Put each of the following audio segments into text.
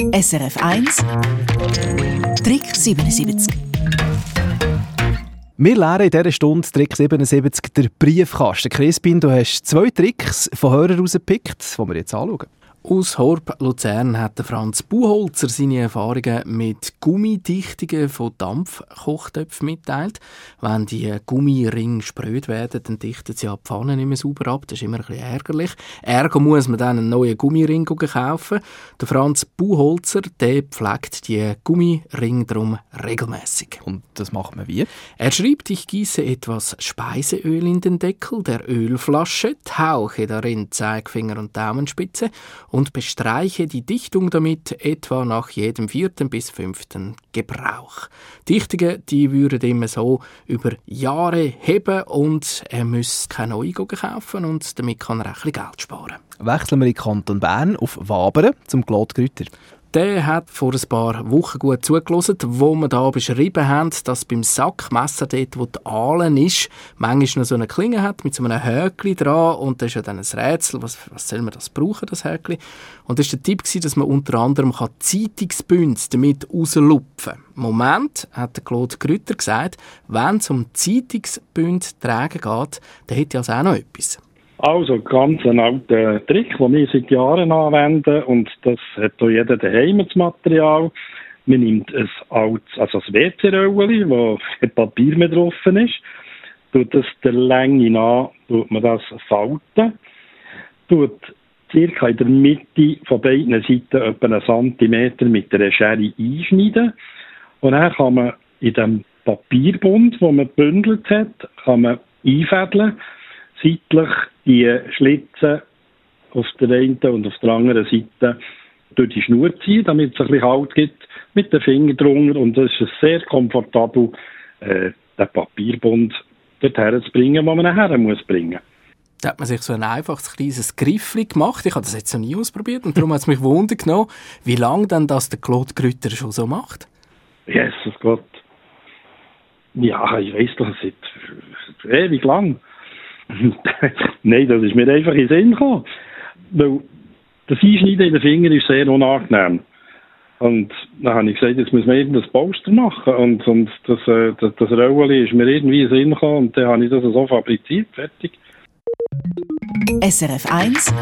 SRF 1 Trick 77 wir lernen in dieser Stunde Trick 77 der Briefkasten. Crispin, du hast zwei Tricks von Hörern rausgepickt, die wir jetzt anschauen. Aus Horb Luzern hat Franz Buchholzer seine Erfahrungen mit Gummidichtungen von Dampfkochtöpfen mitteilt. Wenn die Gummiringe spröd werden, dann dichten sie die Pfanne nicht mehr sauber ab. Das ist immer ein bisschen ärgerlich. Ergo muss man dann einen neuen Gummiring kaufen. Der Franz Buchholzer der pflegt die Gummiringe darum regelmäßig. Und das macht man wie? Er schreibt, ich gieße etwas Speiseöl in den Deckel der Ölflasche, tauche darin Zeigefinger und Daumenspitze und bestreiche die Dichtung damit etwa nach jedem vierten bis fünften Gebrauch. Dichtungen, die würden immer so über Jahre heben und er muss keine neue kaufen und damit kann er ein bisschen Geld sparen. Wechseln wir in Kanton Bern auf Wabern zum Claude Grüter. Der hat vor ein paar Wochen gut zugelassen, wo wir da beschrieben haben, dass beim Sackmesser dort, wo die Aalen ist, manchmal noch so eine Klinge hat mit so einem Häkchen dran und das ist ja dann ein Rätsel, was, was soll man das brauchen, das Häkchen? Und das war der Tipp, dass man unter anderem Zeitungsbünde damit rauslupfen kann. Moment, hat der Claude Grütter gesagt, wenn es um Zeitungsbünde tragen geht, dann hätte also auch noch etwas. Also ganz ein alter Trick, den wir seit Jahren anwenden. Und das hat auch jeder daheim das Material. Man nimmt ein altes, also ein WC-Röllchen, wo kein Papier mehr drauf ist, tut das der Länge nach, tut man das falten, tut circa in der Mitte von beiden Seiten etwa einen Zentimeter mit einer Schere einschneiden. Und dann kann man in dem Papierbund, wo man gebündelt hat, kann man einfädeln. Seitlich die Schlitze auf der einen und auf der anderen Seite durch die Schnur ziehen, damit es ein bisschen Halt gibt, mit den Fingern drunter. Und das ist sehr komfortabel, äh, den Papierbund dorthin zu bringen, wo man nachher muss bringen da hat man sich so ein einfaches kleines Griffli gemacht. Ich habe das jetzt noch nie ausprobiert und darum hat es mich wundern genommen, wie lange denn das der Claude Grütter schon so macht. Jesus Gott. Ja, ich weiß doch seit ewig lang. Nein, das ist mir einfach in den Sinn gekommen. Weil das Einschneiden in den Finger ist sehr unangenehm. Und dann habe ich gesagt, jetzt muss man irgendein Poster machen. Und, und das, äh, das, das Röllchen ist mir irgendwie in den Sinn gekommen und dann habe ich das so fabriziert, fertig. SRF 1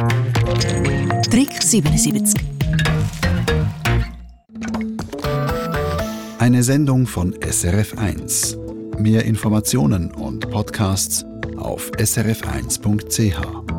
Trick 77 Eine Sendung von SRF 1. Mehr Informationen und Podcasts auf srf1.ch.